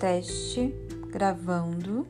Teste, gravando.